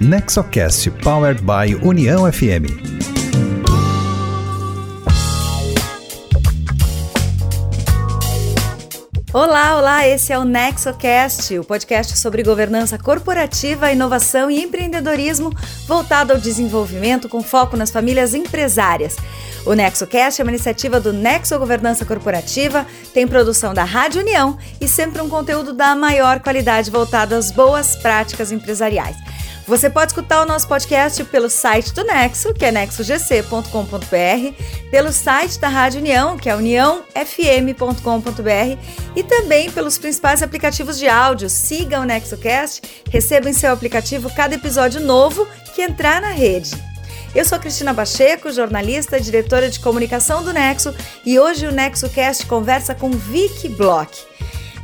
Nexocast Powered by União FM. Olá, olá, esse é o NexoCast, o podcast sobre governança corporativa, inovação e empreendedorismo voltado ao desenvolvimento com foco nas famílias empresárias. O NexoCast é uma iniciativa do Nexo Governança Corporativa, tem produção da Rádio União e sempre um conteúdo da maior qualidade voltado às boas práticas empresariais. Você pode escutar o nosso podcast pelo site do Nexo, que é nexogc.com.br, pelo site da Rádio União, que é uniãofm.com.br, e também pelos principais aplicativos de áudio. Siga o NexoCast, receba em seu aplicativo cada episódio novo que entrar na rede. Eu sou Cristina Pacheco, jornalista, diretora de comunicação do Nexo, e hoje o NexoCast conversa com Vicky Bloch.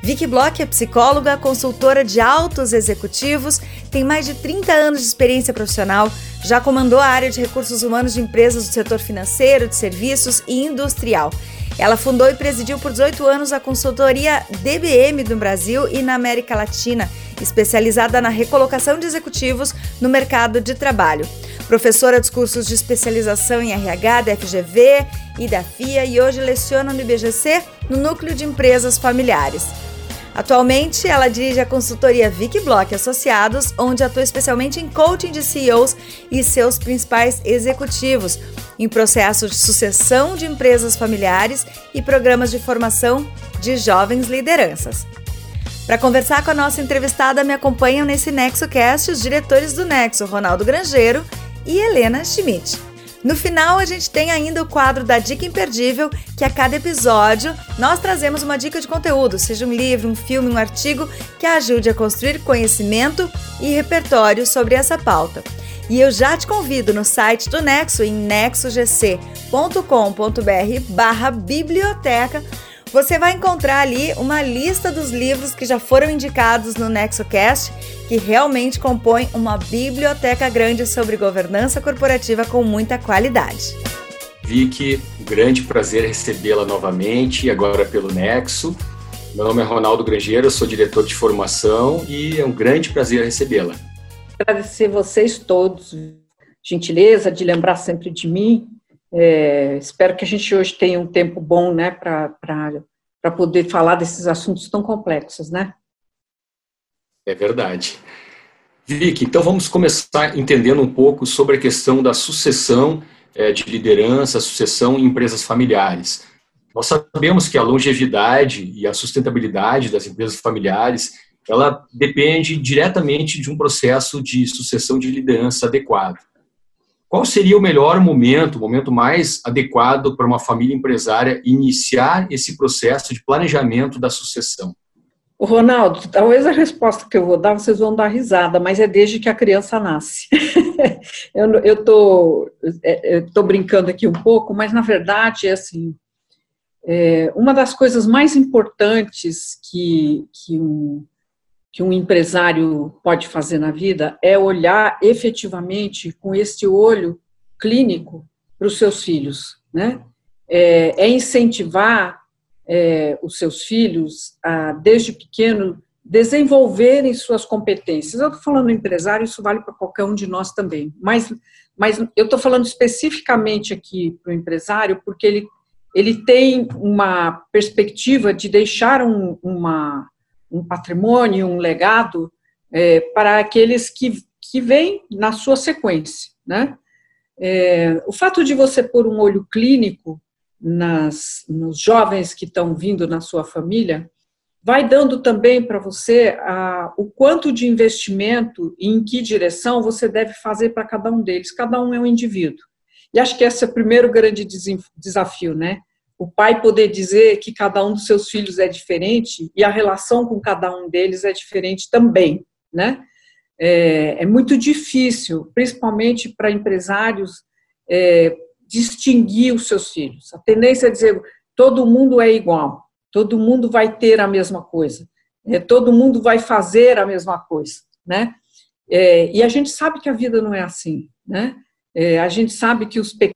Vicky Bloch é psicóloga, consultora de altos executivos, tem mais de 30 anos de experiência profissional, já comandou a área de recursos humanos de empresas do setor financeiro, de serviços e industrial. Ela fundou e presidiu por 18 anos a consultoria DBM no Brasil e na América Latina, especializada na recolocação de executivos no mercado de trabalho professora dos cursos de especialização em RH da FGV e da FIA e hoje leciona no IBGC no Núcleo de Empresas Familiares. Atualmente, ela dirige a consultoria Vic Block Associados, onde atua especialmente em coaching de CEOs e seus principais executivos, em processos de sucessão de empresas familiares e programas de formação de jovens lideranças. Para conversar com a nossa entrevistada, me acompanham nesse NexoCast os diretores do Nexo, Ronaldo Grangeiro e Helena Schmidt. No final, a gente tem ainda o quadro da Dica Imperdível, que a cada episódio nós trazemos uma dica de conteúdo, seja um livro, um filme, um artigo, que ajude a construir conhecimento e repertório sobre essa pauta. E eu já te convido no site do Nexo, em nexogc.com.br barra biblioteca, você vai encontrar ali uma lista dos livros que já foram indicados no NexoCast, que realmente compõem uma biblioteca grande sobre governança corporativa com muita qualidade. Vicky, grande prazer recebê-la novamente, agora pelo Nexo. Meu nome é Ronaldo Grangeiro, sou diretor de formação e é um grande prazer recebê-la. Agradecer vocês todos, gentileza de lembrar sempre de mim, é, espero que a gente hoje tenha um tempo bom, né, para poder falar desses assuntos tão complexos, né? É verdade. Vicky, então vamos começar entendendo um pouco sobre a questão da sucessão é, de liderança, sucessão em empresas familiares. Nós sabemos que a longevidade e a sustentabilidade das empresas familiares, ela depende diretamente de um processo de sucessão de liderança adequado. Qual seria o melhor momento, o momento mais adequado para uma família empresária iniciar esse processo de planejamento da sucessão? Ronaldo, talvez a resposta que eu vou dar, vocês vão dar risada, mas é desde que a criança nasce. eu estou é, tô brincando aqui um pouco, mas na verdade é assim, é, uma das coisas mais importantes que, que um, que um empresário pode fazer na vida é olhar efetivamente com esse olho clínico para os seus filhos, né? É, é incentivar é, os seus filhos a, desde pequeno, desenvolverem suas competências. Eu estou falando empresário, isso vale para qualquer um de nós também, mas, mas eu estou falando especificamente aqui para o empresário, porque ele, ele tem uma perspectiva de deixar um, uma, um patrimônio, um legado é, para aqueles que, que vêm na sua sequência. Né? É, o fato de você pôr um olho clínico nas, nos jovens que estão vindo na sua família vai dando também para você a, o quanto de investimento e em que direção você deve fazer para cada um deles. Cada um é um indivíduo. E acho que esse é o primeiro grande desafio, né? O pai poder dizer que cada um dos seus filhos é diferente e a relação com cada um deles é diferente também, né? É, é muito difícil, principalmente para empresários, é, distinguir os seus filhos. A tendência é dizer todo mundo é igual, todo mundo vai ter a mesma coisa, é, todo mundo vai fazer a mesma coisa, né? É, e a gente sabe que a vida não é assim, né? É, a gente sabe que os pequenos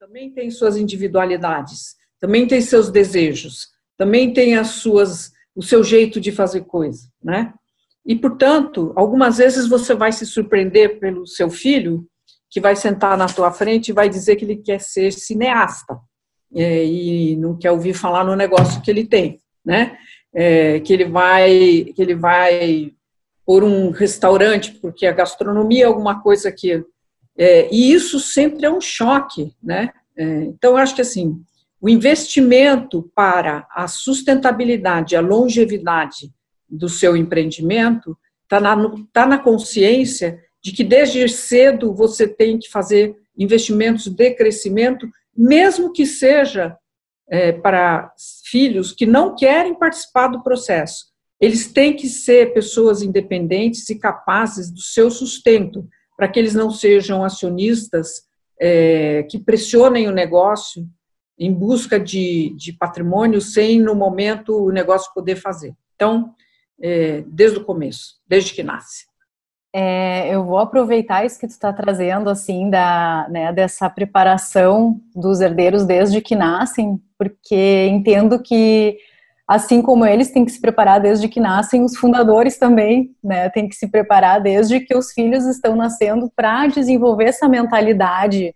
também têm suas individualidades também tem seus desejos, também tem as suas, o seu jeito de fazer coisa, né? E, portanto, algumas vezes você vai se surpreender pelo seu filho, que vai sentar na tua frente e vai dizer que ele quer ser cineasta é, e não quer ouvir falar no negócio que ele tem, né? É, que ele vai que ele vai por um restaurante porque a gastronomia é alguma coisa que é, e isso sempre é um choque, né? É, então acho que assim o investimento para a sustentabilidade, a longevidade do seu empreendimento está na, tá na consciência de que desde cedo você tem que fazer investimentos de crescimento, mesmo que seja é, para filhos que não querem participar do processo. Eles têm que ser pessoas independentes e capazes do seu sustento, para que eles não sejam acionistas é, que pressionem o negócio em busca de, de patrimônio sem, no momento, o negócio poder fazer. Então, é, desde o começo, desde que nasce. É, eu vou aproveitar isso que tu está trazendo, assim, da, né, dessa preparação dos herdeiros desde que nascem, porque entendo que, assim como eles têm que se preparar desde que nascem, os fundadores também, né, têm que se preparar desde que os filhos estão nascendo para desenvolver essa mentalidade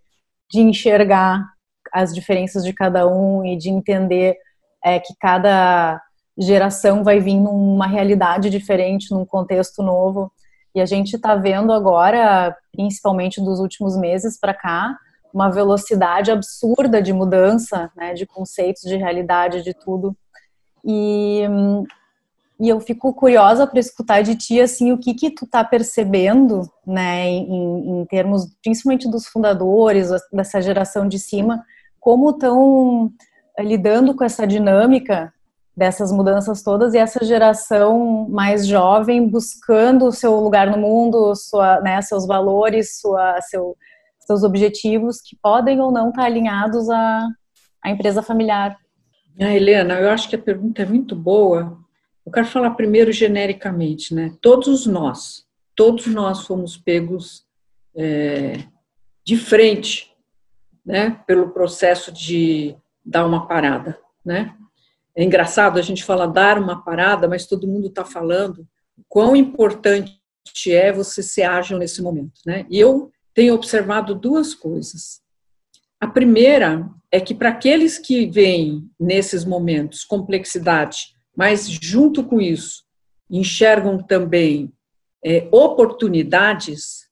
de enxergar as diferenças de cada um e de entender é, que cada geração vai vir numa realidade diferente, num contexto novo. E a gente está vendo agora, principalmente dos últimos meses para cá, uma velocidade absurda de mudança, né, de conceitos, de realidade, de tudo. E, e eu fico curiosa para escutar de ti, assim, o que que tu está percebendo, né, em, em termos, principalmente dos fundadores, dessa geração de cima, como estão lidando com essa dinâmica dessas mudanças todas e essa geração mais jovem buscando o seu lugar no mundo, sua, né, seus valores, sua, seu, seus objetivos que podem ou não estar alinhados à, à empresa familiar. Ah, Helena, eu acho que a pergunta é muito boa. Eu quero falar primeiro genericamente, né? Todos nós, todos nós fomos pegos é, de frente, né? Pelo processo de dar uma parada, né? É engraçado a gente fala dar uma parada, mas todo mundo está falando quão importante é você ser ágil nesse momento, né? E eu tenho observado duas coisas. A primeira é que para aqueles que veem nesses momentos complexidade, mas junto com isso enxergam também é, oportunidades,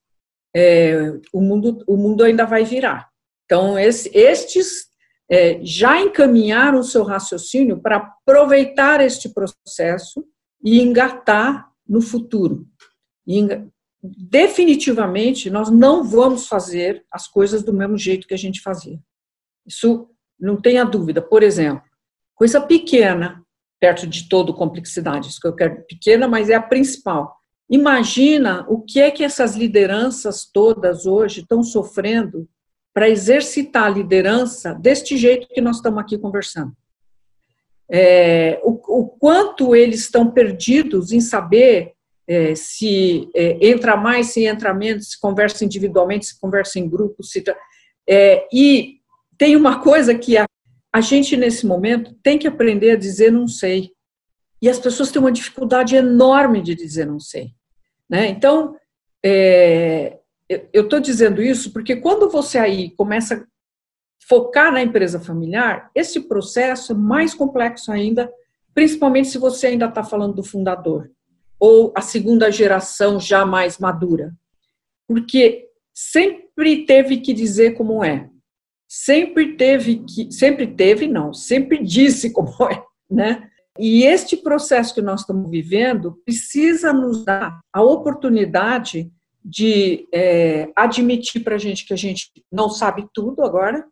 é, o, mundo, o mundo ainda vai virar. Então, esse, estes é, já encaminharam o seu raciocínio para aproveitar este processo e engatar no futuro. E, definitivamente, nós não vamos fazer as coisas do mesmo jeito que a gente fazia. Isso não tenha dúvida. Por exemplo, coisa pequena, perto de toda complexidade, isso que eu quero, pequena, mas é a principal. Imagina o que é que essas lideranças todas hoje estão sofrendo para exercitar a liderança deste jeito que nós estamos aqui conversando. É, o, o, quanto eles estão perdidos em saber é, se é, entra mais, se entra menos, se conversa individualmente, se conversa em grupo, se, é, e tem uma coisa que a, a gente, nesse momento, tem que aprender a dizer não sei. E as pessoas têm uma dificuldade enorme de dizer não sei. Né? Então, é, eu estou dizendo isso porque quando você aí começa a focar na empresa familiar, esse processo é mais complexo ainda, principalmente se você ainda está falando do fundador ou a segunda geração já mais madura, porque sempre teve que dizer como é, sempre teve que, sempre teve não, sempre disse como é, né? E este processo que nós estamos vivendo precisa nos dar a oportunidade de é, admitir para a gente que a gente não sabe tudo agora.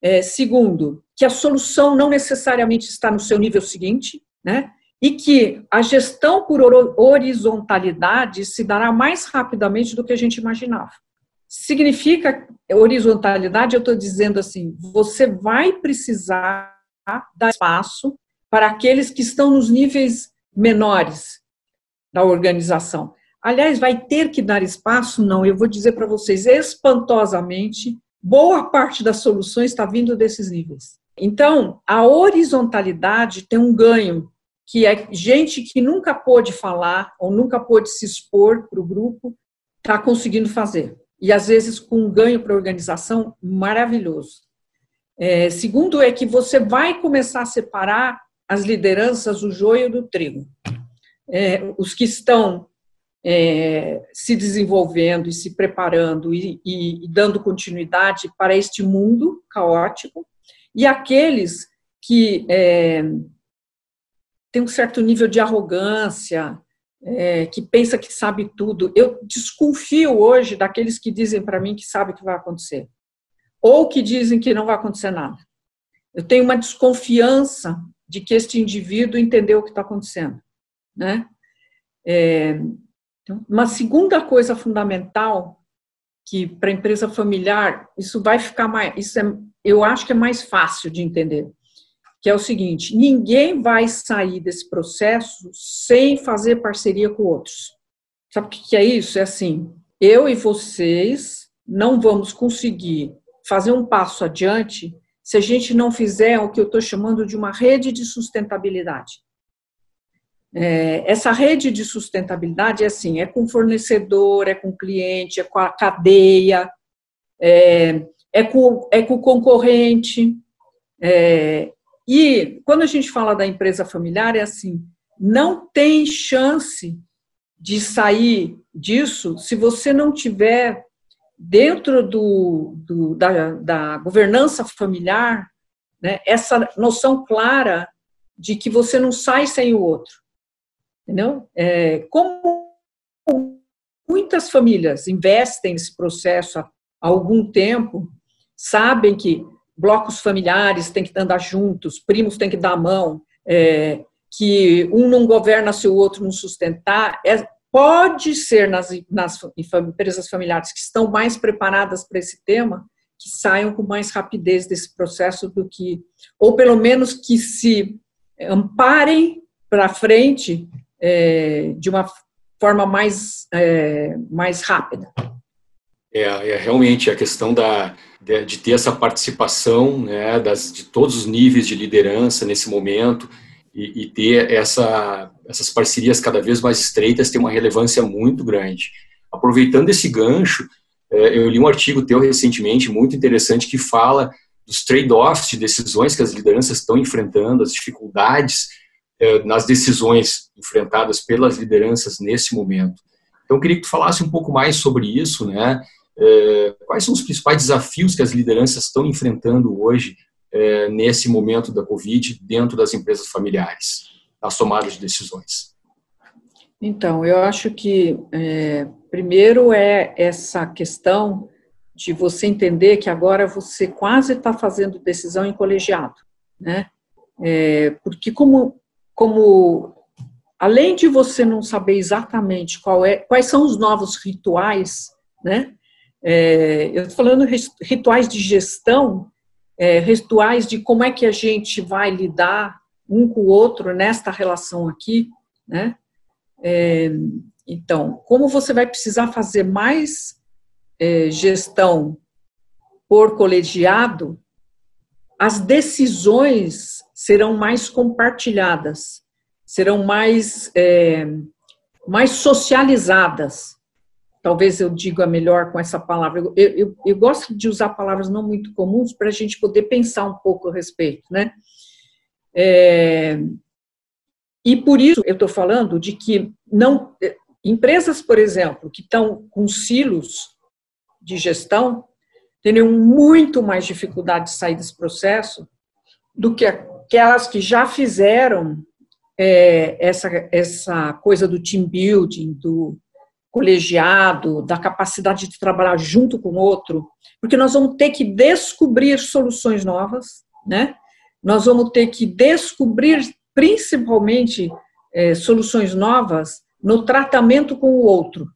É, segundo, que a solução não necessariamente está no seu nível seguinte, né? E que a gestão por horizontalidade se dará mais rapidamente do que a gente imaginava. Significa horizontalidade, eu estou dizendo assim, você vai precisar dar espaço para aqueles que estão nos níveis menores da organização. Aliás, vai ter que dar espaço? Não, eu vou dizer para vocês, espantosamente, boa parte das soluções está vindo desses níveis. Então, a horizontalidade tem um ganho que é gente que nunca pôde falar ou nunca pôde se expor para o grupo, está conseguindo fazer. E às vezes com um ganho para a organização maravilhoso. É, segundo é que você vai começar a separar as lideranças, o joio do trigo. É, os que estão é, se desenvolvendo e se preparando e, e, e dando continuidade para este mundo caótico, e aqueles que é, têm um certo nível de arrogância, é, que pensa que sabe tudo. Eu desconfio hoje daqueles que dizem para mim que sabe o que vai acontecer, ou que dizem que não vai acontecer nada. Eu tenho uma desconfiança de que este indivíduo entendeu o que está acontecendo, né? É, uma segunda coisa fundamental que para a empresa familiar isso vai ficar mais, isso é, eu acho que é mais fácil de entender, que é o seguinte: ninguém vai sair desse processo sem fazer parceria com outros. Sabe o que é isso? É assim: eu e vocês não vamos conseguir fazer um passo adiante se a gente não fizer o que eu estou chamando de uma rede de sustentabilidade. É, essa rede de sustentabilidade é assim: é com fornecedor, é com cliente, é com a cadeia, é, é, com, é com o concorrente. É, e quando a gente fala da empresa familiar, é assim: não tem chance de sair disso se você não tiver dentro do, do da, da, governança familiar né, essa noção clara de que você não sai sem o outro. Entendeu? É, como muitas famílias investem nesse processo há algum tempo, sabem que blocos familiares têm que andar juntos, primos têm que dar a mão, é, que um não governa se o outro não sustentar, é, pode ser nas, nas empresas familiares que estão mais preparadas para esse tema, que saiam com mais rapidez desse processo do que, ou pelo menos que se amparem para frente é, de uma forma mais, é, mais rápida. É, é, realmente a questão da, de, de ter essa participação né, das, de todos os níveis de liderança nesse momento e, e, ter essa, essas parcerias cada vez mais estreitas tem uma relevância muito grande. Aproveitando esse gancho, é, eu li um artigo teu recentemente muito interessante que fala dos trade-offs de decisões que as lideranças estão enfrentando, as dificuldades nas decisões enfrentadas pelas lideranças nesse momento. Então, eu queria que tu falasse um pouco mais sobre isso, né? É, quais são os principais desafios que as lideranças estão enfrentando hoje é, nesse momento da Covid dentro das empresas familiares, nas tomadas de decisões? Então, eu acho que é, primeiro é essa questão de você entender que agora você quase está fazendo decisão em colegiado, né? É, porque como como além de você não saber exatamente é, quais são os novos rituais, né? É, eu estou falando rituais de gestão, é, rituais de como é que a gente vai lidar um com o outro nesta relação aqui, né? É, então, como você vai precisar fazer mais é, gestão por colegiado, as decisões serão mais compartilhadas, serão mais, é, mais socializadas. Talvez eu diga melhor com essa palavra. Eu, eu, eu gosto de usar palavras não muito comuns para a gente poder pensar um pouco a respeito, né? É, e por isso eu estou falando de que não empresas, por exemplo, que estão com silos de gestão, teriam muito mais dificuldade de sair desse processo do que aquelas que já fizeram é, essa, essa coisa do team building, do colegiado, da capacidade de trabalhar junto com o outro, porque nós vamos ter que descobrir soluções novas, né? Nós vamos ter que descobrir, principalmente, é, soluções novas no tratamento com o outro.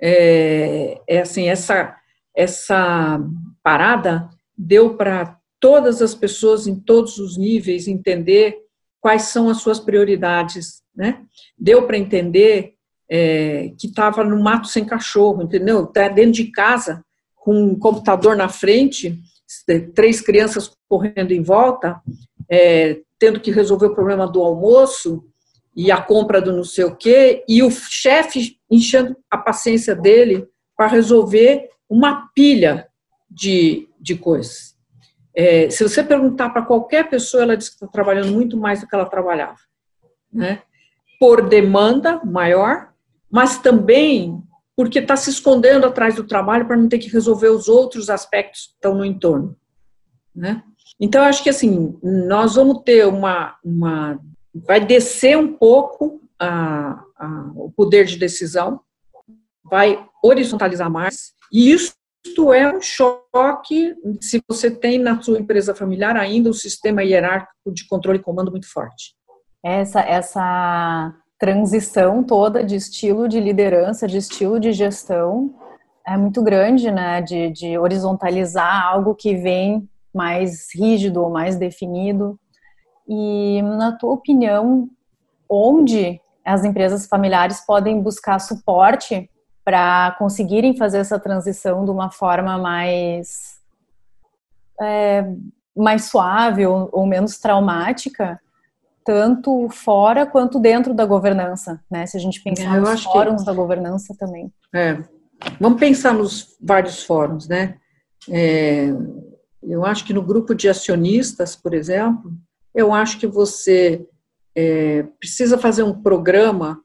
É, é assim, essa, essa parada deu para todas as pessoas em todos os níveis entender quais são as suas prioridades, né? Deu para entender é, que estava no mato sem cachorro, entendeu? Tá dentro de casa com um computador na frente, três crianças correndo em volta, é, tendo que resolver o problema do almoço e a compra do não sei o quê, e o chefe enchendo a paciência dele para resolver uma pilha de, de coisas. É, se você perguntar para qualquer pessoa, ela diz que está trabalhando muito mais do que ela trabalhava. Né? Por demanda maior, mas também porque está se escondendo atrás do trabalho para não ter que resolver os outros aspectos que estão no entorno. Né? Então, eu acho que assim, nós vamos ter uma. uma vai descer um pouco a, a, o poder de decisão, vai horizontalizar mais, e isso é um choque se você tem na sua empresa familiar ainda um sistema hierárquico de controle e comando muito forte. Essa, essa transição toda de estilo de liderança, de estilo de gestão, é muito grande, né? De, de horizontalizar algo que vem mais rígido ou mais definido. E, na tua opinião, onde as empresas familiares podem buscar suporte para conseguirem fazer essa transição de uma forma mais é, mais suave ou, ou, menos traumática, tanto fora quanto dentro da governança, né? Se a gente pensar é, nos fóruns que... da governança também. É. Vamos pensar nos vários fóruns, né? É, eu acho que no grupo de acionistas, por exemplo, eu acho que você é, precisa fazer um programa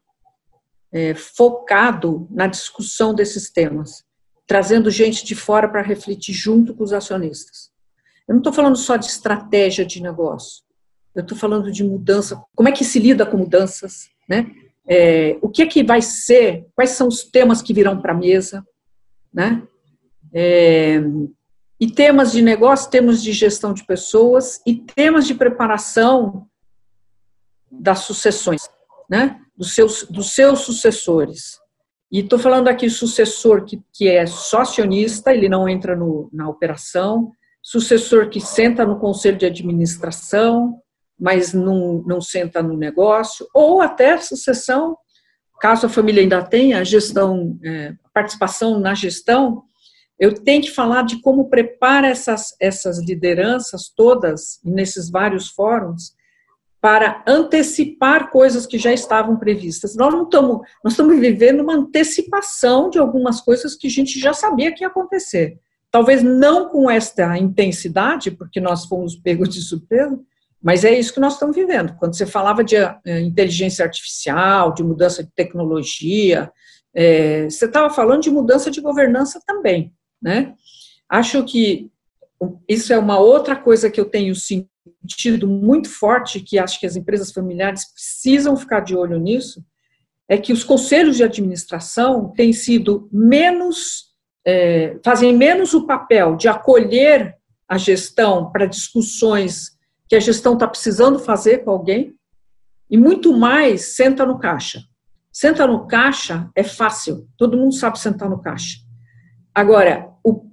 é, focado na discussão desses temas, trazendo gente de fora para refletir junto com os acionistas. Eu não estou falando só de estratégia de negócio, eu estou falando de mudança, como é que se lida com mudanças, né? É, o que é que vai ser, quais são os temas que virão para a mesa, né? É, e temas de negócio, temas de gestão de pessoas e temas de preparação das sucessões, né? dos seus, dos seus sucessores. E estou falando aqui sucessor que, que é socionista, ele não entra no, na operação, sucessor que senta no conselho de administração, mas não, não senta no negócio, ou até sucessão, caso a família ainda tenha gestão, é, participação na gestão, eu tenho que falar de como prepara essas, essas lideranças todas nesses vários fóruns para antecipar coisas que já estavam previstas. Nós não estamos, nós estamos vivendo uma antecipação de algumas coisas que a gente já sabia que ia acontecer. Talvez não com esta intensidade, porque nós fomos pegos de surpresa, mas é isso que nós estamos vivendo. Quando você falava de eh, inteligência artificial, de mudança de tecnologia, é, você estava falando de mudança de governança também, né? Acho que isso é uma outra coisa que eu tenho sentido muito forte, que acho que as empresas familiares precisam ficar de olho nisso, é que os conselhos de administração têm sido menos, é, fazem menos o papel de acolher a gestão para discussões que a gestão está precisando fazer com alguém, e muito mais senta no caixa. Senta no caixa é fácil, todo mundo sabe sentar no caixa. Agora, o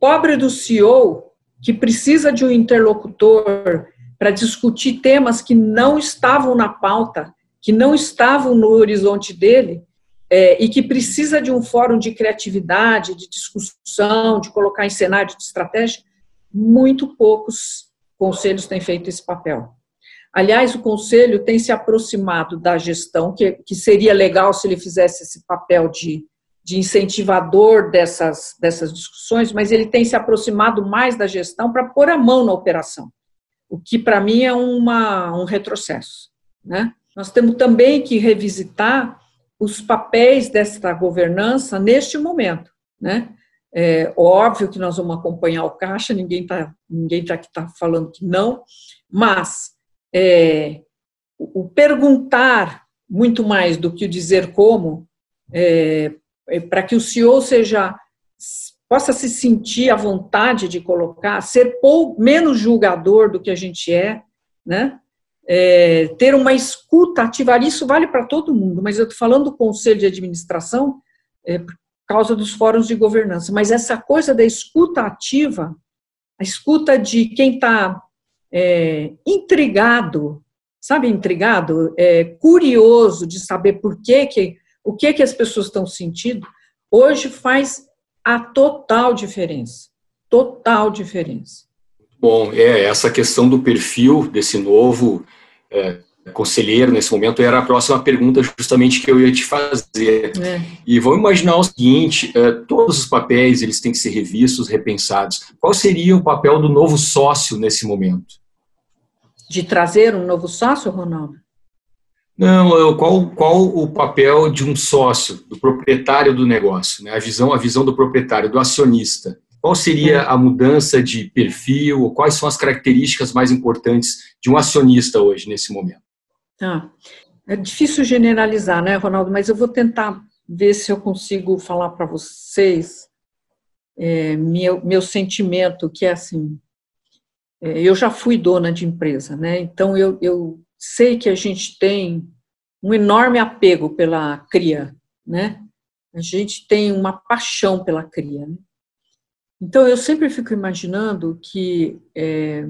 pobre do CEO que precisa de um interlocutor para discutir temas que não estavam na pauta, que não estavam no horizonte dele, é, e que precisa de um fórum de criatividade, de discussão, de colocar em cenário de estratégia, muito poucos conselhos têm feito esse papel. Aliás, o conselho tem se aproximado da gestão, que, que seria legal se ele fizesse esse papel de de incentivador dessas, dessas discussões, mas ele tem se aproximado mais da gestão para pôr a mão na operação, o que para mim é uma, um retrocesso. Né? Nós temos também que revisitar os papéis desta governança neste momento. Né? É óbvio que nós vamos acompanhar o Caixa, ninguém está ninguém tá tá falando que não, mas é, o perguntar muito mais do que o dizer como é, para que o CEO seja possa se sentir à vontade de colocar, ser pou, menos julgador do que a gente é, né? É, ter uma escuta ativa, isso vale para todo mundo, mas eu estou falando do conselho de administração é, por causa dos fóruns de governança, mas essa coisa da escuta ativa, a escuta de quem está é, intrigado, sabe, intrigado, curioso de saber por que, que o que, que as pessoas estão sentindo, hoje faz a total diferença. Total diferença. Bom, é essa questão do perfil desse novo é, conselheiro nesse momento era a próxima pergunta justamente que eu ia te fazer. É. E vamos imaginar o seguinte: é, todos os papéis eles têm que ser revistos, repensados. Qual seria o papel do novo sócio nesse momento? De trazer um novo sócio, Ronaldo? Não, qual, qual o papel de um sócio, do proprietário do negócio, né? a visão, a visão do proprietário, do acionista. Qual seria a mudança de perfil, ou quais são as características mais importantes de um acionista hoje, nesse momento? Ah, é difícil generalizar, né, Ronaldo? Mas eu vou tentar ver se eu consigo falar para vocês é, meu, meu sentimento, que é assim: é, eu já fui dona de empresa, né? Então eu, eu sei que a gente tem um enorme apego pela cria, né? A gente tem uma paixão pela cria. Né? Então eu sempre fico imaginando que é,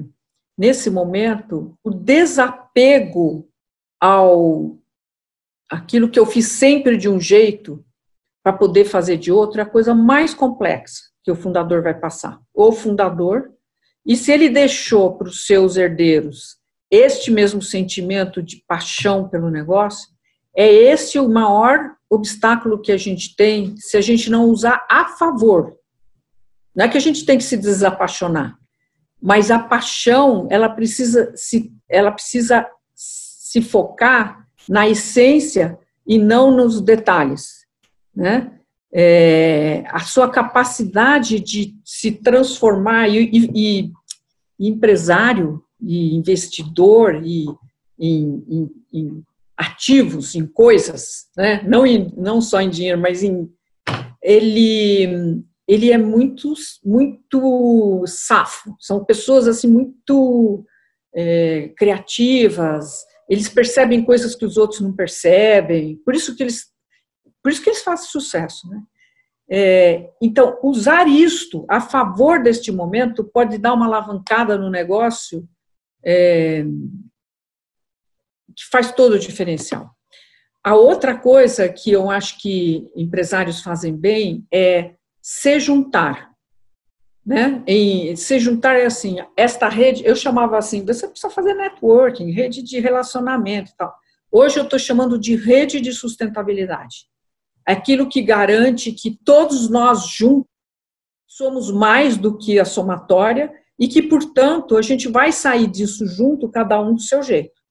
nesse momento o desapego ao aquilo que eu fiz sempre de um jeito para poder fazer de outro é a coisa mais complexa que o fundador vai passar. O fundador, e se ele deixou para os seus herdeiros este mesmo sentimento de paixão pelo negócio, é esse o maior obstáculo que a gente tem se a gente não usar a favor. Não é que a gente tem que se desapaixonar, mas a paixão, ela precisa se ela precisa se focar na essência e não nos detalhes, né? É, a sua capacidade de se transformar e, e, e empresário e investidor e em, em, em, ativos, em coisas, né? não, em, não só em dinheiro, mas em ele ele é muito muito safo. São pessoas assim muito é, criativas, eles percebem coisas que os outros não percebem, por isso que eles, por isso que eles fazem sucesso, né? É, então, usar isto a favor deste momento pode dar uma alavancada no negócio é, que faz todo o diferencial. A outra coisa que eu acho que empresários fazem bem é se juntar né? Em se juntar é assim, esta rede, eu chamava assim, você precisa fazer networking, rede de relacionamento e tal. Hoje eu estou chamando de rede de sustentabilidade. Aquilo que garante que todos nós juntos somos mais do que a somatória e que, portanto, a gente vai sair disso junto, cada um do seu jeito.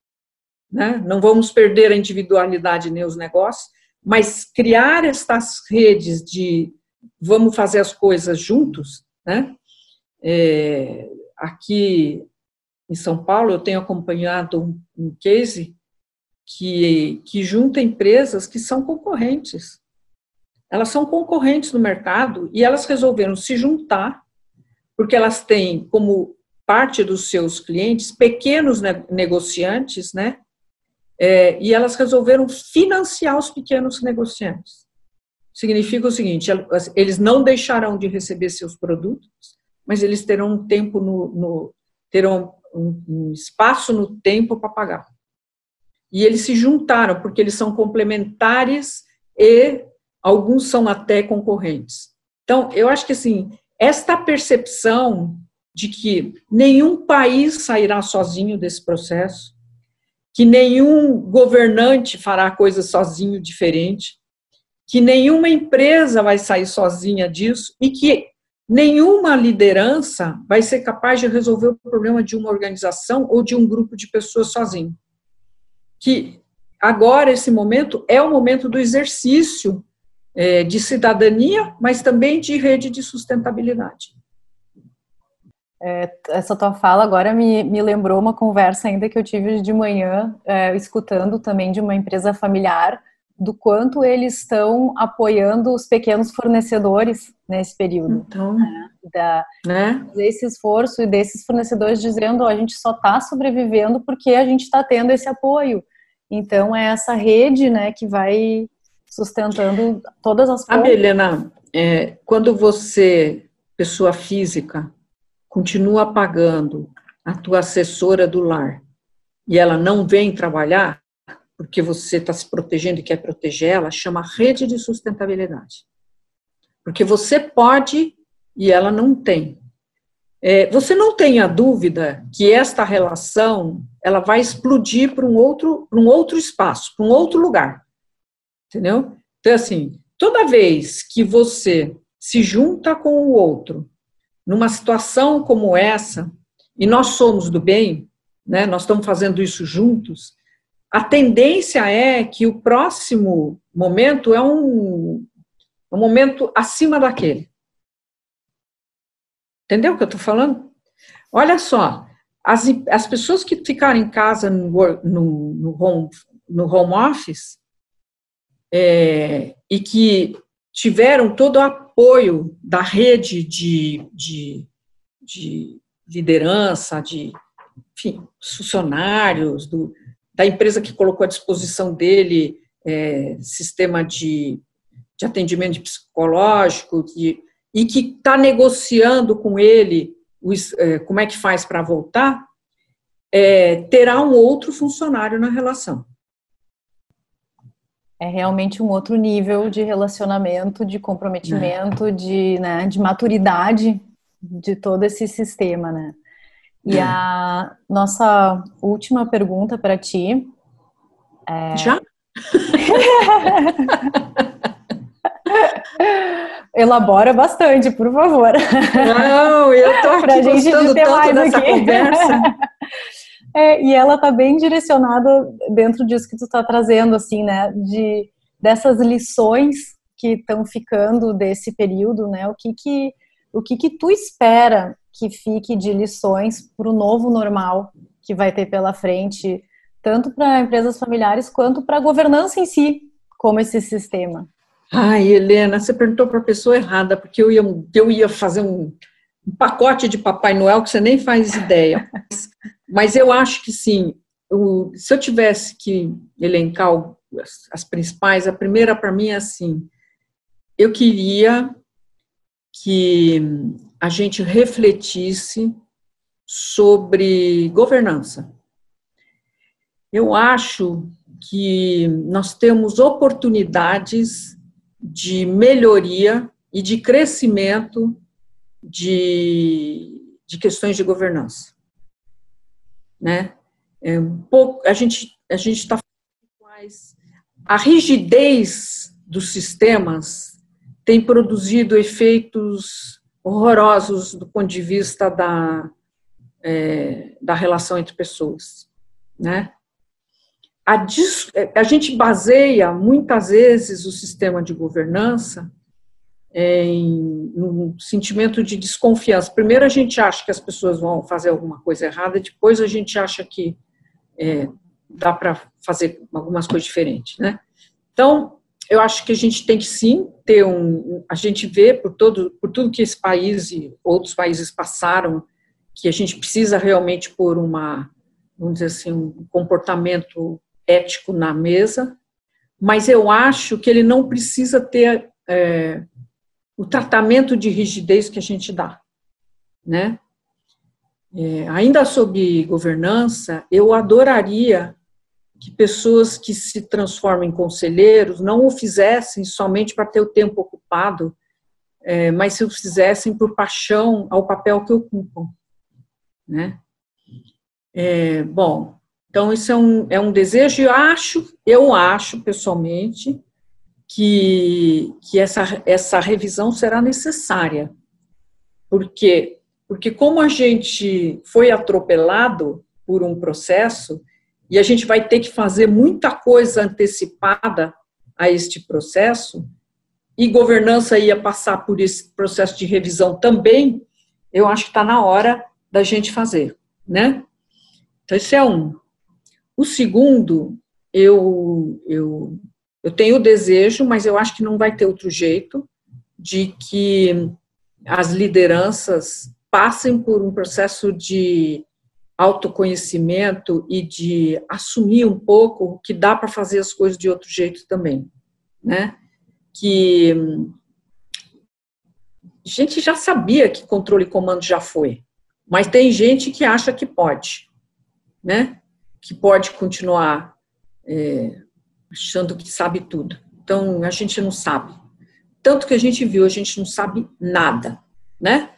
Né? Não vamos perder a individualidade nem os negócios, mas criar estas redes de vamos fazer as coisas juntos né? É, aqui em São Paulo, eu tenho acompanhado um, um case que, que junta empresas que são concorrentes. Elas são concorrentes no mercado e elas resolveram se juntar, porque elas têm como parte dos seus clientes pequenos negociantes, né? É, e elas resolveram financiar os pequenos negociantes significa o seguinte: eles não deixarão de receber seus produtos, mas eles terão um tempo no, no terão um, um espaço no tempo para pagar. E eles se juntaram porque eles são complementares e alguns são até concorrentes. Então, eu acho que assim, esta percepção de que nenhum país sairá sozinho desse processo, que nenhum governante fará coisa sozinho diferente, que nenhuma empresa vai sair sozinha disso e que nenhuma liderança vai ser capaz de resolver o problema de uma organização ou de um grupo de pessoas sozinho. Que agora, esse momento, é o momento do exercício é, de cidadania, mas também de rede de sustentabilidade. É, essa tua fala agora me, me lembrou uma conversa ainda que eu tive de manhã, é, escutando também de uma empresa familiar, do quanto eles estão apoiando os pequenos fornecedores nesse período. Então, né? Da, né? Desse esforço e desses fornecedores dizendo: oh, a gente só está sobrevivendo porque a gente está tendo esse apoio. Então, é essa rede né, que vai sustentando todas as coisas. Helena, é, quando você, pessoa física, continua pagando a tua assessora do lar e ela não vem trabalhar, porque você está se protegendo e quer proteger ela, chama rede de sustentabilidade. Porque você pode e ela não tem. é, você não tenha dúvida que esta relação ela vai explodir para um outro, para um outro espaço, para um outro lugar, entendeu? Então assim, toda vez que você se junta com o outro numa situação como essa e nós somos do bem, né? Nós estamos fazendo isso juntos. A tendência é que o próximo momento é um, um momento acima daquele. Entendeu o que eu estou falando? Olha só, as, as pessoas que ficaram em casa no, no, no, home, no home office é, e que tiveram todo o apoio da rede de, de, de liderança, de enfim, funcionários, do, da empresa que colocou à disposição dele é, sistema de, de atendimento psicológico, de, e que está negociando com ele os, é, como é que faz para voltar, é, terá um outro funcionário na relação. É realmente um outro nível de relacionamento, de comprometimento, é. de, né, de maturidade de todo esse sistema, né? E a nossa última pergunta para ti. É... Já? Elabora bastante, por favor. Não, eu estou aqui pra gente gostando ter tanto dessa aqui. conversa. É, e ela está bem direcionada dentro disso que tu está trazendo, assim, né? De, dessas lições que estão ficando desse período, né? O que que, o que que tu espera que fique de lições para o novo normal que vai ter pela frente, tanto para empresas familiares quanto para a governança em si, como esse sistema? Ai, Helena, você perguntou para a pessoa errada, porque eu ia, eu ia fazer um, um, pacote de Papai Noel que você nem faz ideia. Mas eu acho que sim. O, se eu tivesse que elencar as, as principais, a primeira para mim é assim: eu queria que a gente refletisse sobre governança. Eu acho que nós temos oportunidades de melhoria e de crescimento de, de questões de governança, né? É um pouco a gente a gente está a rigidez dos sistemas tem produzido efeitos horrorosos do ponto de vista da é, da relação entre pessoas, né? a, a gente baseia muitas vezes o sistema de governança em um sentimento de desconfiança. Primeiro a gente acha que as pessoas vão fazer alguma coisa errada, depois a gente acha que é, dá para fazer algumas coisas diferentes, né? Então, eu acho que a gente tem que sim ter um, a gente vê por todo, por tudo que esse país e outros países passaram, que a gente precisa realmente pôr uma, vamos dizer assim, um comportamento ético na mesa, mas eu acho que ele não precisa ter é, o tratamento de rigidez que a gente dá, né? É, ainda sobre governança, eu adoraria que pessoas que se transformam em conselheiros não o fizessem somente para ter o tempo ocupado, é, mas se o fizessem por paixão ao papel que ocupam, né? É, bom, então, isso é um, é um desejo, e acho, eu acho pessoalmente, que, que essa, essa revisão será necessária. Por quê? Porque como a gente foi atropelado por um processo, e a gente vai ter que fazer muita coisa antecipada a este processo, e governança ia passar por esse processo de revisão também, eu acho que está na hora da gente fazer, né? Então, esse é um. O segundo, eu, eu, eu tenho o desejo, mas eu acho que não vai ter outro jeito, de que as lideranças passem por um processo de autoconhecimento e de assumir um pouco que dá para fazer as coisas de outro jeito também, né? Que a gente já sabia que controle e comando já foi, mas tem gente que acha que pode, né? que pode continuar é, achando que sabe tudo. Então, a gente não sabe. Tanto que a gente viu, a gente não sabe nada, né?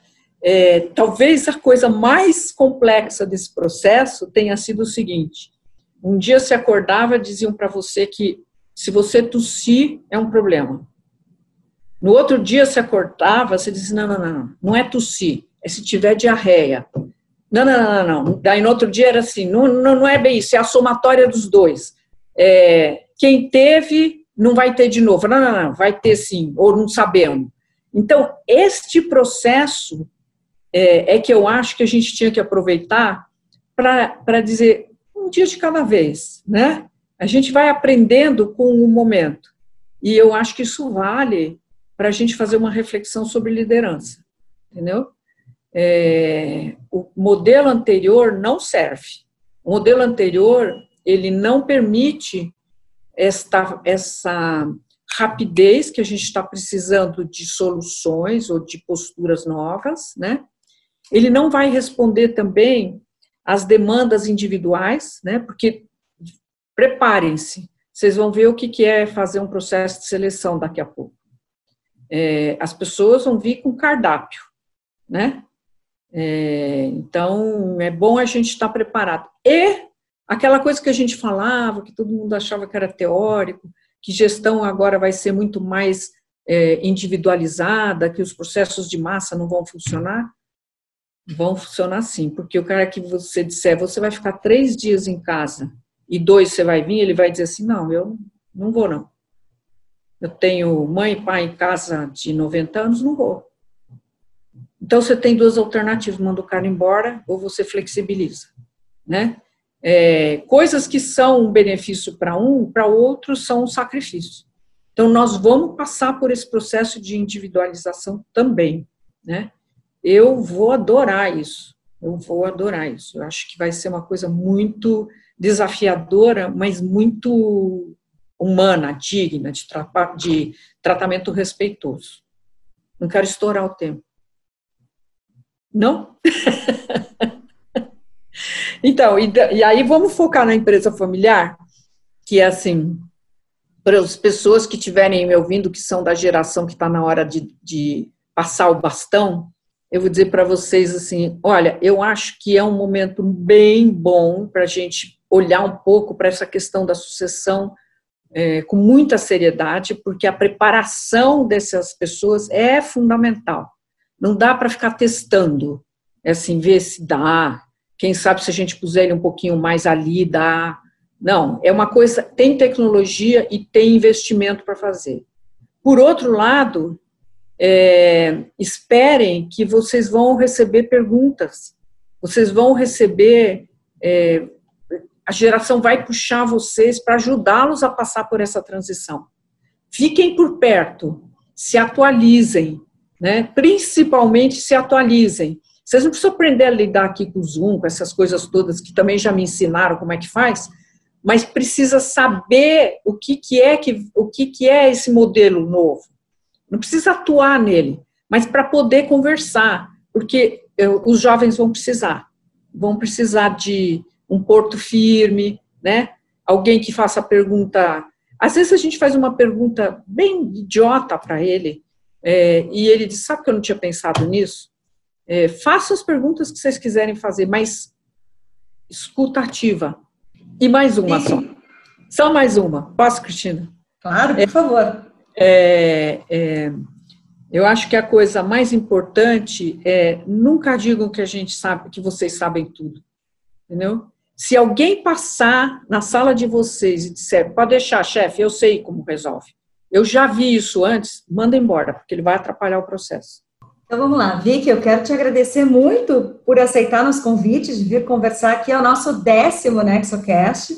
é, talvez a coisa mais complexa desse processo tenha sido o seguinte: um dia se acordava diziam para você que se você tossir é um problema. No outro dia se acordava, você dizia: não, não, não, não é tossir, é se tiver diarreia. Não, não, não, não. Daí no outro dia era assim: não, não, não é bem isso, é a somatória dos dois. É, quem teve não vai ter de novo. Não, não, não, vai ter sim, ou não sabemos. Então, este processo é, é que eu acho que a gente tinha que aproveitar para dizer um dia de cada vez, né? A gente vai aprendendo com o momento. E eu acho que isso vale para a gente fazer uma reflexão sobre liderança, entendeu? É, o modelo anterior não serve. O modelo anterior ele não permite esta, essa rapidez que a gente está precisando de soluções ou de posturas novas, né? Ele não vai responder também às demandas individuais, né? Porque preparem-se, vocês vão ver o que é fazer um processo de seleção daqui a pouco. É, as pessoas vão vir com cardápio, né? É, então é bom a gente estar preparado. E aquela coisa que a gente falava, que todo mundo achava que era teórico, que gestão agora vai ser muito mais é, individualizada, que os processos de massa não vão funcionar. Vão funcionar sim, porque o cara que você disser, você vai ficar três dias em casa e dois você vai vir, ele vai dizer assim: não, eu não vou não. Eu tenho mãe e pai em casa de 90 anos, não vou. Então você tem duas alternativas: manda o cara embora ou você flexibiliza, né? É, coisas que são um benefício para um, para outros são um sacrifício. Então nós vamos passar por esse processo de individualização também, né? Eu vou adorar isso. Eu vou adorar isso. Eu acho que vai ser uma coisa muito desafiadora, mas muito humana, digna, de, tra de tratamento respeitoso. Não quero estourar o tempo. Não? então, e, e, aí vamos focar na empresa familiar, que é assim, para as pessoas que estiverem me ouvindo, que são da geração que está na hora de, de passar o bastão, eu vou dizer para vocês assim: olha, eu acho que é um momento bem bom para a gente olhar um pouco para essa questão da sucessão é, com muita seriedade, porque a preparação dessas pessoas é fundamental. Não dá para ficar testando, é assim, ver se dá. Quem sabe se a gente puser ele um pouquinho mais ali, dá. Não, é uma coisa, tem tecnologia e tem investimento para fazer. Por outro lado, é, esperem que vocês vão receber perguntas, vocês vão receber, é, a geração vai puxar vocês para ajudá-los a passar por essa transição. Fiquem por perto, se atualizem, né? principalmente se atualizem. Vocês não precisam aprender a lidar aqui com o Zoom, com essas coisas todas que também já me ensinaram como é que faz, mas precisa saber o que, que é que o que, que é esse modelo novo. Não precisa atuar nele, mas para poder conversar, porque eu, os jovens vão precisar, vão precisar de um porto firme, né? Alguém que faça a pergunta. Às vezes a gente faz uma pergunta bem idiota para ele, é, e ele diz: Sabe que eu não tinha pensado nisso? É, faça as perguntas que vocês quiserem fazer, mas escuta ativa. E mais uma só. Só mais uma. Posso, Cristina? Claro, por é, favor. É, é, eu acho que a coisa mais importante é nunca digam que a gente sabe, que vocês sabem tudo. Entendeu? Se alguém passar na sala de vocês e disser, pode deixar, chefe, eu sei como resolve. Eu já vi isso antes, manda embora, porque ele vai atrapalhar o processo. Então vamos lá, Vicky, eu quero te agradecer muito por aceitar nosso convite de vir conversar aqui, é o nosso décimo NexoCast,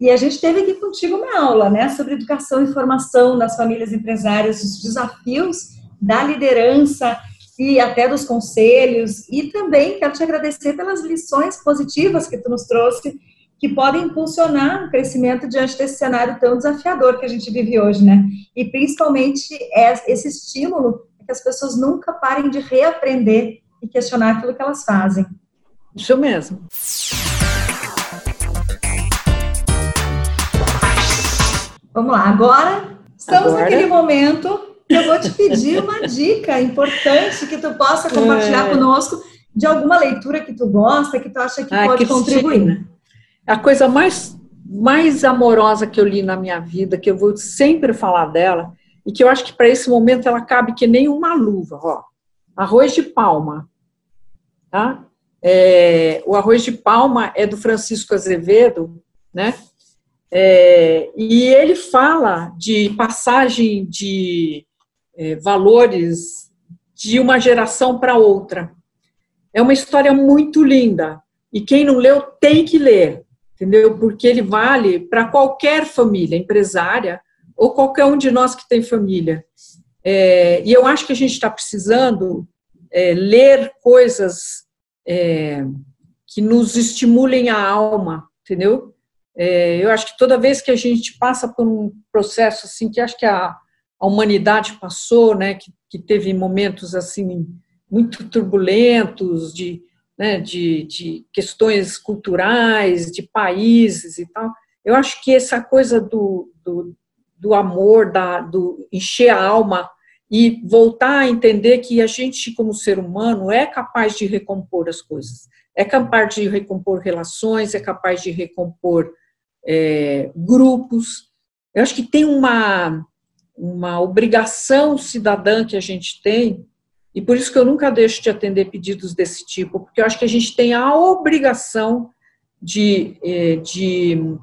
e a gente teve aqui contigo uma aula, né, sobre educação e formação das famílias empresárias, os desafios da liderança e até dos conselhos, e também quero te agradecer pelas lições positivas que tu nos trouxe que podem impulsionar o crescimento diante desse cenário tão desafiador que a gente vive hoje, né? E principalmente é esse estímulo que as pessoas nunca parem de reaprender e questionar aquilo que elas fazem. Isso mesmo. Vamos lá, agora estamos agora... naquele momento que eu vou te pedir uma dica importante que tu possa compartilhar é. conosco de alguma leitura que tu gosta, que tu acha que ah, pode contribuir. A coisa mais, mais amorosa que eu li na minha vida, que eu vou sempre falar dela, e que eu acho que para esse momento ela cabe que nem uma luva, ó. Arroz de palma, tá? É, o arroz de palma é do Francisco Azevedo, né? É, e ele fala de passagem de é, valores de uma geração para outra. É uma história muito linda. E quem não leu tem que ler, entendeu? Porque ele vale para qualquer família empresária ou qualquer um de nós que tem família. É, e eu acho que a gente está precisando é, ler coisas é, que nos estimulem a alma, entendeu? É, eu acho que toda vez que a gente passa por um processo assim, que acho que a, a humanidade passou, né, que, que teve momentos assim muito turbulentos de, né, de, de questões culturais, de países e tal. Eu acho que essa coisa do, do, do amor, da, do encher a alma e voltar a entender que a gente, como ser humano, é capaz de recompor as coisas, é capaz de recompor relações, é capaz de recompor é, grupos. Eu acho que tem uma, uma obrigação cidadã que a gente tem, e por isso que eu nunca deixo de atender pedidos desse tipo, porque eu acho que a gente tem a obrigação de, é, de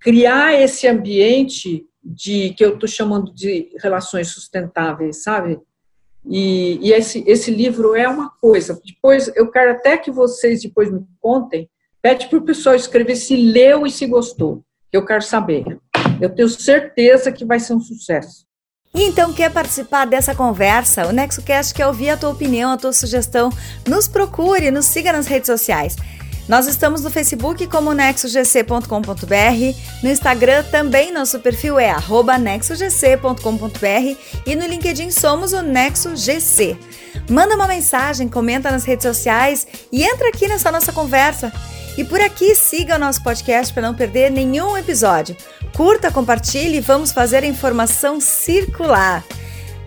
criar esse ambiente de que eu estou chamando de relações sustentáveis, sabe? E, e, esse, esse livro é uma coisa. Depois, eu quero até que vocês depois me contem. Pede para o pessoal escrever se leu e se gostou. Eu quero saber. Eu tenho certeza que vai ser um sucesso. E então, quer participar dessa conversa? O NexoCast quer ouvir a tua opinião, a tua sugestão. Nos procure, nos siga nas redes sociais. Nós estamos no Facebook como nexogc.com.br, no Instagram também nosso perfil é nexogc.com.br e no LinkedIn somos o NexoGC. Manda uma mensagem, comenta nas redes sociais e entra aqui nessa nossa conversa. E por aqui siga o nosso podcast para não perder nenhum episódio. Curta, compartilhe e vamos fazer a informação circular.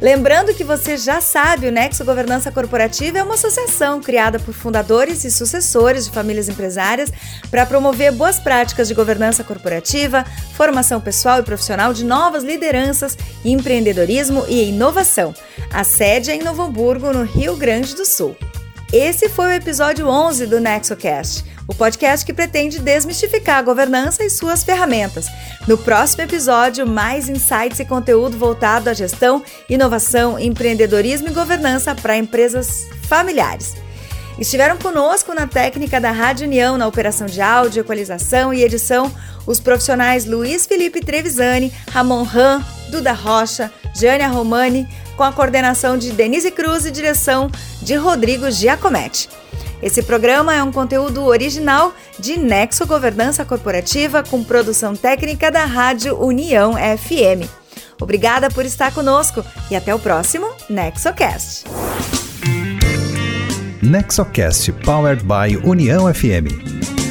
Lembrando que você já sabe, o Nexo Governança Corporativa é uma associação criada por fundadores e sucessores de famílias empresárias para promover boas práticas de governança corporativa, formação pessoal e profissional de novas lideranças, empreendedorismo e inovação. A sede é em Novo Hamburgo, no Rio Grande do Sul. Esse foi o episódio 11 do NexoCast o podcast que pretende desmistificar a governança e suas ferramentas. No próximo episódio, mais insights e conteúdo voltado à gestão, inovação, empreendedorismo e governança para empresas familiares. Estiveram conosco na técnica da Rádio União, na operação de áudio, equalização e edição, os profissionais Luiz Felipe Trevisani, Ramon Ram, Duda Rocha, Jânia Romani, com a coordenação de Denise Cruz e direção de Rodrigo Giacometti. Esse programa é um conteúdo original de Nexo Governança Corporativa com produção técnica da Rádio União FM. Obrigada por estar conosco e até o próximo NexoCast. NexoCast Powered by União FM.